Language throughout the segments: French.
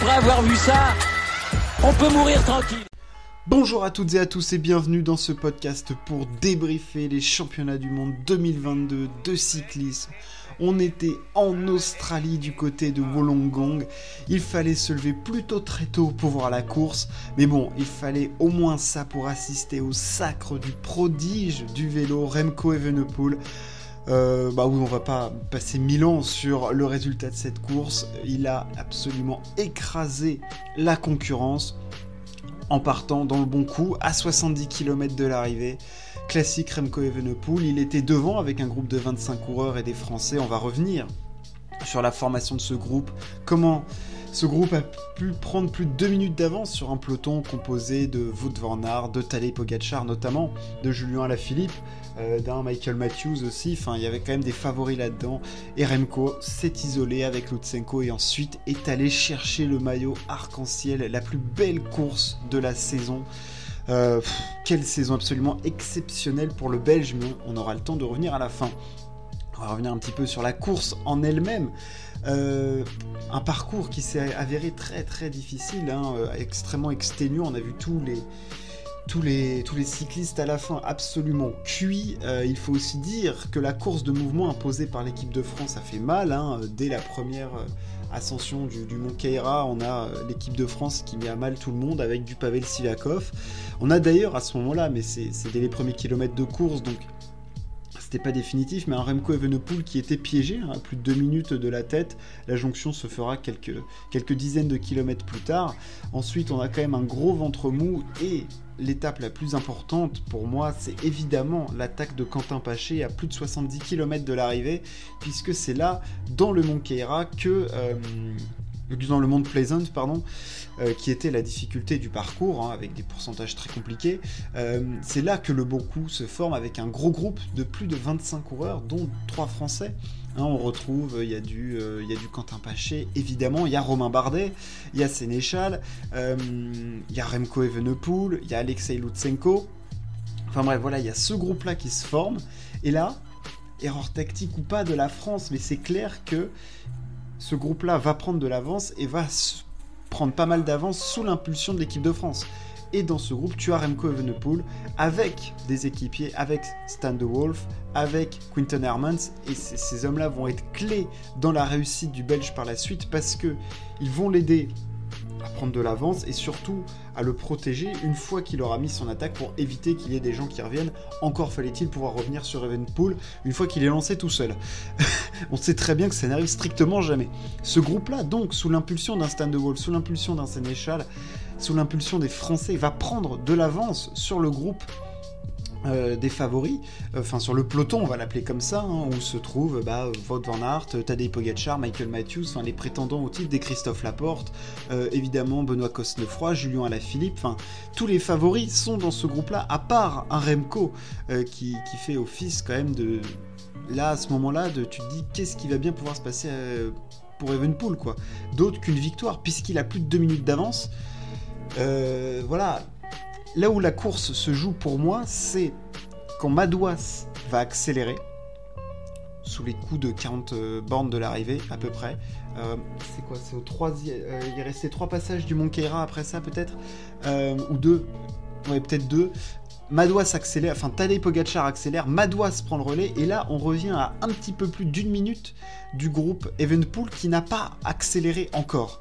après avoir vu ça, on peut mourir tranquille. Bonjour à toutes et à tous et bienvenue dans ce podcast pour débriefer les championnats du monde 2022 de cyclisme. On était en Australie du côté de Wollongong. Il fallait se lever plutôt très tôt pour voir la course. Mais bon, il fallait au moins ça pour assister au sacre du prodige du vélo Remco Evenepoel. Euh, bah oui, on va pas passer mille ans sur le résultat de cette course. Il a absolument écrasé la concurrence en partant dans le bon coup à 70 km de l'arrivée. Classique Remco Evenepoel, il était devant avec un groupe de 25 coureurs et des Français. On va revenir sur la formation de ce groupe, comment ce groupe a pu prendre plus de 2 minutes d'avance sur un peloton composé de Wout van de Tadej Pogacar notamment, de Julien Alaphilippe, euh, d'un Michael Matthews aussi, enfin il y avait quand même des favoris là-dedans. Et Remco s'est isolé avec Lutsenko et ensuite est allé chercher le maillot arc-en-ciel, la plus belle course de la saison. Euh, quelle saison absolument exceptionnelle pour le Belge, mais on aura le temps de revenir à la fin. On va revenir un petit peu sur la course en elle-même. Euh, un parcours qui s'est avéré très très difficile, hein, extrêmement exténuant. On a vu tous les, tous les, tous les cyclistes à la fin absolument cuits. Euh, il faut aussi dire que la course de mouvement imposée par l'équipe de France a fait mal. Hein. Dès la première euh, ascension du, Mont Keira, on a euh, l'équipe de France qui met à mal tout le monde avec du Pavel Sivakov. On a d'ailleurs à ce moment-là, mais c'est dès les premiers kilomètres de course, donc c'était pas définitif, mais un Remco Evenepoel qui était piégé hein, à plus de deux minutes de la tête. La jonction se fera quelques, dizaines de kilomètres plus tard. Ensuite, on a quand même un gros ventre mou et l'étape la plus importante pour moi, c'est évidemment l'attaque de Quentin Paché à plus de 70 km de l'arrivée, puisque c'est là, dans le Mont Keira, que... Euh, dans le monde Pleasant, pardon, euh, qui était la difficulté du parcours, hein, avec des pourcentages très compliqués. Euh, c'est là que le bon coup se forme avec un gros groupe de plus de 25 coureurs, dont 3 Français. Hein, on retrouve, il y, a du, il y a du Quentin Paché, évidemment, il y a Romain Bardet, il y a Sénéchal, il y a Remco Evenepoel, il y a Alexei Lutsenko. Enfin bref, voilà, il y a ce groupe-là qui se forme. Et là, erreur tactique ou pas de la France, mais c'est clair que ce groupe-là va prendre de l'avance et va prendre pas mal d'avance sous l'impulsion de l'équipe de France. Et dans ce groupe, tu as Remco Evenepoel avec des équipiers, avec Stan de Wolf, avec Quinton Hermans. Et ces hommes-là vont être clés dans la réussite du Belge par la suite parce que ils vont l'aider à prendre de l'avance et surtout à le protéger une fois qu'il aura mis son attaque pour éviter qu'il y ait des gens qui reviennent. Encore fallait-il pouvoir revenir sur Evenpool une fois qu'il est lancé tout seul. On sait très bien que ça n'arrive strictement jamais. Ce groupe-là, donc, sous l'impulsion d'un Stand de Wall, sous l'impulsion d'un Sénéchal, sous l'impulsion des Français, va prendre de l'avance sur le groupe euh, des favoris, euh, enfin sur le peloton, on va l'appeler comme ça, hein, où se trouvent bah, van Aert, Tadej Pogacar, Michael Matthews, enfin les prétendants au titre des Christophe Laporte, euh, évidemment Benoît Cosnefroy, Julien Alaphilippe, enfin tous les favoris sont dans ce groupe-là, à part un Remco qui, fait office quand même de... Là, à ce moment-là, de, tu te dis qu'est-ce qui va bien pouvoir se passer pour Evenpool, quoi. D'autre qu'une victoire, puisqu'il a plus de 2 minutes d'avance. voilà, là où la course se joue pour moi, c'est quand Madouas va accélérer, sous les coups de 40 euh, bornes de l'arrivée, à peu près. Euh, c'est quoi? C'est au troisième. Euh, il restait trois passages du Mont Keira après ça, peut-être? Ou deux Ouais, peut-être deux. Madouas accélère, enfin Tadej Pogacar accélère, Madouas prend le relais, et là on revient à un petit peu plus d'une minute du groupe Evenpool qui n'a pas accéléré encore.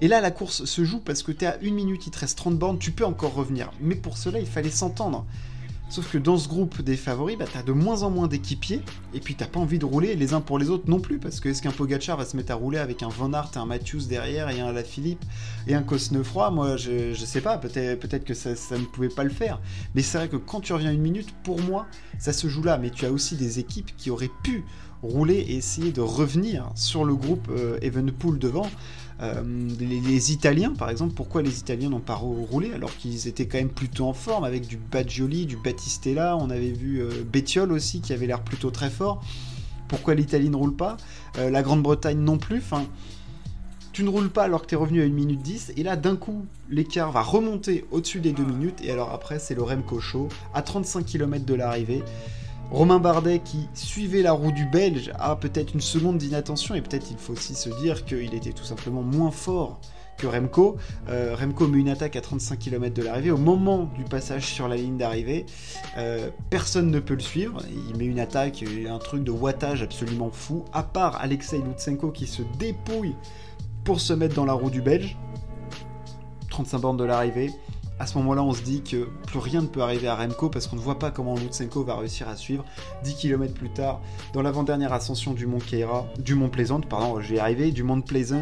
Et là, la course se joue parce que tu es à une minute, il te reste 30 bornes, tu peux encore revenir. Mais pour cela, il fallait s'entendre. Sauf que dans ce groupe des favoris, bah, tu as de moins en moins d'équipiers, et puis t'as pas envie de rouler les uns pour les autres non plus, parce que est-ce qu'un Pogachar va se mettre à rouler avec un Van Aert, un Matthews derrière, et un La Philippe, et un Cosnefroy? Moi, je, je sais pas, peut-être peut que ça, ça, ne pouvait pas le faire. Mais c'est vrai que quand tu reviens une minute, pour moi, ça se joue là, mais tu as aussi des équipes qui auraient pu rouler et essayer de revenir sur le groupe euh, Evenpool devant. Euh, les, Italiens, par exemple, pourquoi les Italiens n'ont pas roulé alors qu'ils étaient quand même plutôt en forme avec du Baggioli, du Battistella, on avait vu euh, Bettiol aussi qui avait l'air plutôt très fort. Pourquoi l'Italie ne roule pas? Euh, La Grande-Bretagne non plus. Enfin, tu ne roules pas alors que tu es revenu à 1 minute 10 et là d'un coup l'écart va remonter au-dessus des 2 minutes et alors après c'est le Remco Show à 35 km de l'arrivée. Romain Bardet qui suivait la roue du Belge a peut-être une seconde d'inattention et peut-être il faut aussi se dire qu'il était tout simplement moins fort que Remco. Euh, Remco met une attaque à 35 km de l'arrivée. Au moment du passage sur la ligne d'arrivée, euh, personne ne peut le suivre. Il met une attaque, un truc de wattage absolument fou, à part Alexei Lutsenko qui se dépouille pour se mettre dans la roue du Belge. 35 bornes de l'arrivée. À ce moment-là, on se dit que plus rien ne peut arriver à Remco parce qu'on ne voit pas comment Lutsenko va réussir à suivre. 10 km plus tard, dans l'avant-dernière ascension du Mont Keira, du Mont Pleasant, pardon, je vais y arriver, du Mont Pleasant,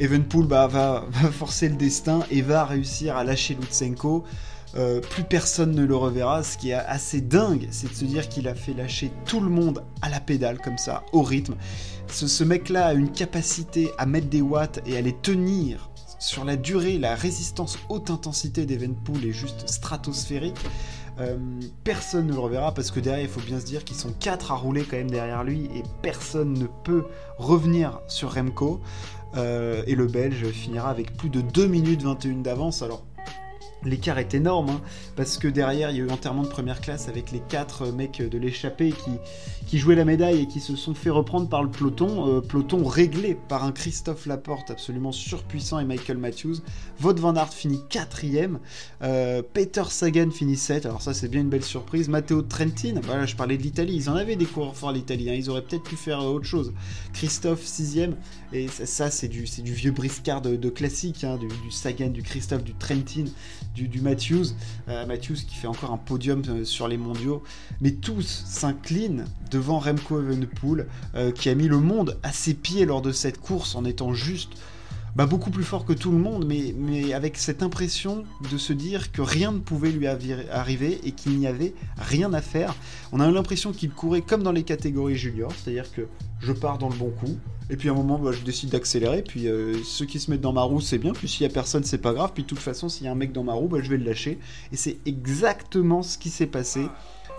Evenpool bah, va, forcer le destin et va réussir à lâcher Lutsenko. Euh, plus personne ne le reverra. Ce qui est assez dingue, c'est de se dire qu'il a fait lâcher tout le monde à la pédale, comme ça, au rythme. Ce, ce mec-là a une capacité à mettre des watts et à les tenir sur la durée, la résistance haute intensité d'Evenpool est juste stratosphérique. Euh, personne ne le reverra parce que derrière, il faut bien se dire qu'ils sont 4 à rouler quand même derrière lui et personne ne peut revenir sur Remco. Euh, et le Belge finira avec plus de 2 minutes 21 d'avance. Alors, l'écart est énorme, hein, parce que derrière, il y a eu enterrement de première classe avec les quatre mecs de l'échappée qui, jouaient la médaille et qui se sont fait reprendre par le peloton. Euh, peloton réglé par un Christophe Laporte absolument surpuissant et Michael Matthews. Wout van Aert finit quatrième. Euh, Peter Sagan finit 7. Alors ça, c'est bien une belle surprise. Matteo Trentin, je parlais de l'Italie. Ils en avaient des coureurs forts, l'Italie. Ils auraient peut-être pu faire autre chose. Christophe, sixième. Et ça, c'est du, du vieux briscard de, classique, hein, du Sagan, du Christophe, du Trentin du, Matthews. Euh, Matthews qui fait encore un podium euh, sur les mondiaux. Mais tous s'inclinent devant Remco Evenepoel, euh, qui a mis le monde à ses pieds lors de cette course en étant juste bah, beaucoup plus fort que tout le monde, mais, mais avec cette impression de se dire que rien ne pouvait lui arriver et qu'il n'y avait rien à faire. On a l'impression qu'il courait comme dans les catégories juniors, c'est-à-dire que je pars dans le bon coup, et puis à un moment bah, je décide d'accélérer, puis euh, ceux qui se mettent dans ma roue c'est bien, puis s'il y a personne c'est pas grave, puis de toute façon s'il y a un mec dans ma roue, bah, je vais le lâcher. Et c'est exactement ce qui s'est passé.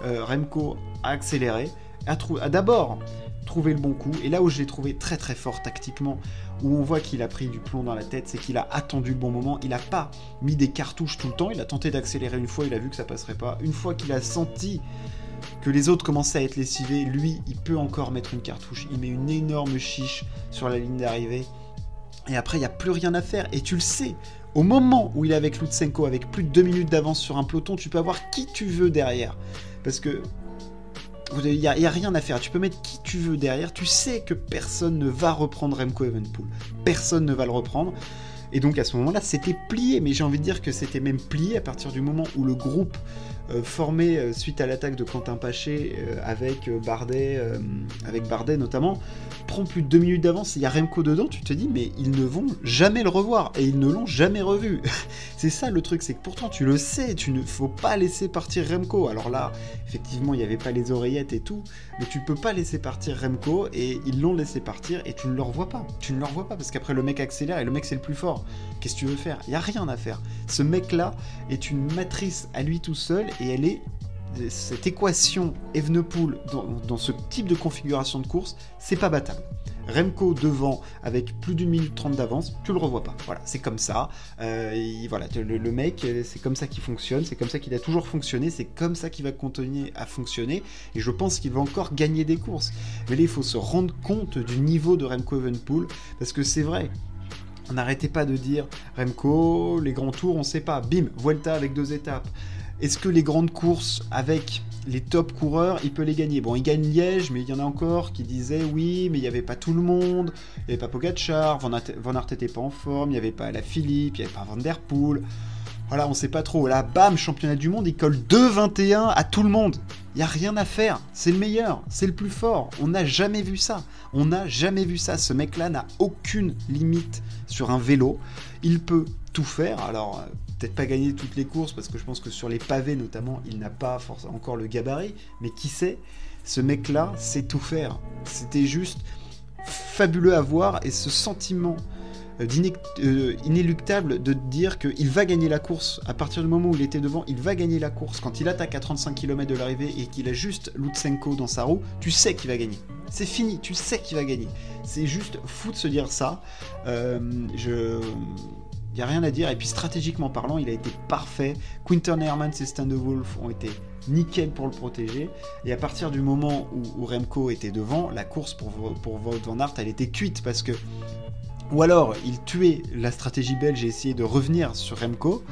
Euh, Remco a accéléré, a, a d'abord trouvé le bon coup, et là où je l'ai trouvé très très fort tactiquement, où on voit qu'il a pris du plomb dans la tête, c'est qu'il a attendu le bon moment, il n'a pas mis des cartouches tout le temps, il a tenté d'accélérer une fois, il a vu que ça passerait pas, une fois qu'il a senti que les autres commençaient à être lessivés, lui, il peut encore mettre une cartouche, il met une énorme chiche sur la ligne d'arrivée, et après, il n'y a plus rien à faire, et tu le sais, au moment où il est avec Lutsenko, avec plus de 2 minutes d'avance sur un peloton, tu peux avoir qui tu veux derrière. Parce que il n'y a, rien à faire. Tu peux mettre qui tu veux derrière. Tu sais que personne ne va reprendre Remco Evenpool. Personne ne va le reprendre. Et donc à ce moment-là, c'était plié. Mais j'ai envie de dire que c'était même plié à partir du moment où le groupe formé euh, suite à l'attaque de Quentin Paché euh, avec Bardet, avec Bardet notamment, prend plus de deux minutes d'avance. Il y a Remco dedans. Tu te dis, mais ils ne vont jamais le revoir et ils ne l'ont jamais revu. c'est ça le truc, c'est que pourtant tu le sais, tu ne faut pas laisser partir Remco. Alors là, effectivement, il n'y avait pas les oreillettes et tout, mais tu peux pas laisser partir Remco et ils l'ont laissé partir et tu ne le revois pas. Tu ne le revois pas parce qu'après le mec accélère et le mec c'est le plus fort. Qu'est-ce que tu veux faire? Il y a rien à faire. Ce mec-là est une matrice à lui tout seul et elle est cette équation Evenepoel dans, ce type de configuration de course, c'est pas battable. Remco devant avec plus d'une minute trente d'avance, tu le revois pas. Voilà, c'est comme ça. Euh, voilà, le, mec, c'est comme ça qu'il fonctionne, c'est comme ça qu'il a toujours fonctionné, c'est comme ça qu'il va continuer à fonctionner. Et je pense qu'il va encore gagner des courses. Mais là, il faut se rendre compte du niveau de Remco Evenepoel parce que c'est vrai. On n'arrêtait pas de dire Remco, les grands tours, on sait pas. Bim, Vuelta avec deux étapes. Est-ce que les grandes courses avec les top coureurs, il peut les gagner? Bon, il gagne Liège, mais il y en a encore qui disaient oui, mais il n'y avait pas tout le monde, il n'y avait pas Pogacar, Van Aert n'était pas en forme, il n'y avait pas la Philippe, il n'y avait pas Van. Voilà, on sait pas trop. Là, bam, championnat du monde, il colle 2-21 à tout le monde. Il n'y a rien à faire. C'est le meilleur, c'est le plus fort. On n'a jamais vu ça. On n'a jamais vu ça. Ce mec-là n'a aucune limite sur un vélo. Il peut tout faire. Alors, peut-être pas gagner toutes les courses parce que je pense que sur les pavés notamment, il n'a pas encore le gabarit, mais qui sait, ce mec-là sait tout faire. C'était juste fabuleux à voir et ce sentiment euh, euh, inéluctable de dire qu'il va gagner la course à partir du moment où il était devant, il va gagner la course quand il attaque à 35 km de l'arrivée et qu'il a juste Lutsenko dans sa roue, tu sais qu'il va gagner. C'est fini, tu sais qu'il va gagner. C'est juste fou de se dire ça. Euh, je il n'y a rien à dire. Et puis stratégiquement parlant, il a été parfait. Quinton Hermans et Stan de Wolf ont été nickel pour le protéger. Et à partir du moment où, Remco était devant, la course pour, pour Van Aert, elle était cuite parce que Ou alors, il tuait la stratégie belge et essayait de revenir sur Remco.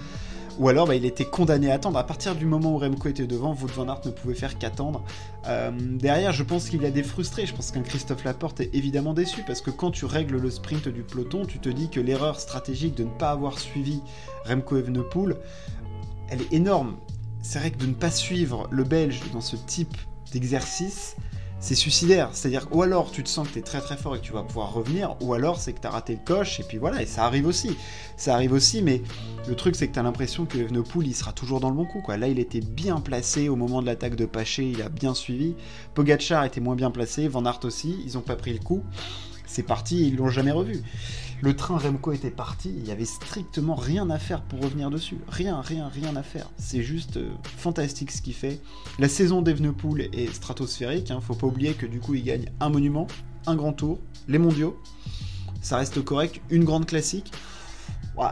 Ou alors, bah, il était condamné à attendre. À partir du moment où Remco était devant, Wout van Aert ne pouvait faire qu'attendre. Euh, derrière, je pense qu'il y a des frustrés. Je pense qu'un Christophe Laporte est évidemment déçu parce que quand tu règles le sprint du peloton, tu te dis que l'erreur stratégique de ne pas avoir suivi Remco Evenepoel, elle est énorme. C'est vrai que de ne pas suivre le Belge dans ce type d'exercice, c'est suicidaire. C'est-à-dire, ou alors tu te sens que tu es très très fort et que tu vas pouvoir revenir, ou alors c'est que tu as raté le coche, et puis voilà, et ça arrive aussi. Ça arrive aussi, mais le truc c'est que tu as l'impression que Evenepoel il sera toujours dans le bon coup. Quoi. Là, il était bien placé au moment de l'attaque de Paché, il a bien suivi. Pogachar était moins bien placé, Van Aert aussi, ils ont pas pris le coup. C'est parti, ils l'ont jamais revu. Le train Remco était parti, il y avait strictement rien à faire pour revenir dessus. Rien, rien, rien à faire. C'est juste euh, fantastique ce qu'il fait. La saison d'Evenepoel est stratosphérique, hein. faut pas oublier que du coup il gagne un monument, un grand tour, les mondiaux. Ça reste correct, une grande classique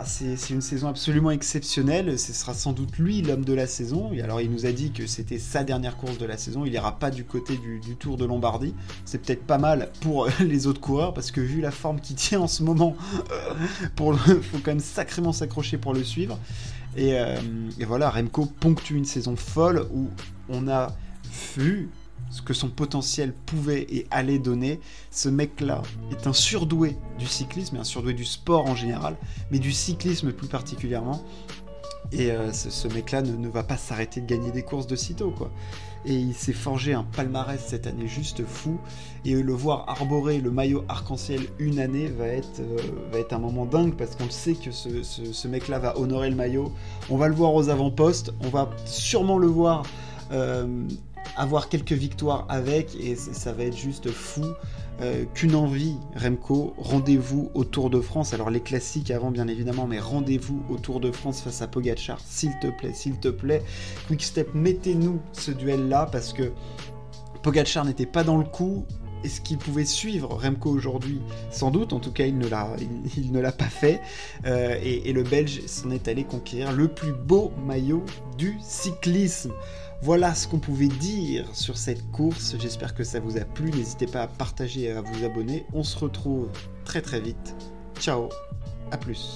c'est une saison absolument exceptionnelle. Ce sera sans doute lui l'homme de la saison. Et alors, il nous a dit que c'était sa dernière course de la saison. Il n'ira pas du côté du, Tour de Lombardie. C'est peut-être pas mal pour les autres coureurs parce que vu la forme qu'il tient en ce moment, il faut quand même sacrément s'accrocher pour le suivre. Et, euh, et voilà, Remco ponctue une saison folle où on a vu ce que son potentiel pouvait et allait donner. Ce mec-là est un surdoué du cyclisme, et un surdoué du sport en général, mais du cyclisme plus particulièrement. Et euh, ce, mec-là ne, va pas s'arrêter de gagner des courses de sitôt, quoi. Et il s'est forgé un palmarès cette année juste fou. Et le voir arborer le maillot arc-en-ciel une année va être, euh, va être un moment dingue parce qu'on sait que ce, ce mec-là va honorer le maillot. On va le voir aux avant-postes, on va sûrement le voir euh, avoir quelques victoires avec et ça va être juste fou. Euh, qu'une envie, Remco, rendez-vous au Tour de France. Alors les classiques avant bien évidemment, mais rendez-vous au Tour de France face à Pogachar, s'il te plaît, s'il te plaît. Quickstep, mettez-nous ce duel-là parce que Pogachar n'était pas dans le coup. Est-ce qu'il pouvait suivre Remco aujourd'hui Sans doute, en tout cas il ne l'a, pas fait. Euh, et, et le Belge s'en est allé conquérir le plus beau maillot du cyclisme. Voilà ce qu'on pouvait dire sur cette course. J'espère que ça vous a plu. N'hésitez pas à partager et à vous abonner. On se retrouve très très vite. Ciao, à plus.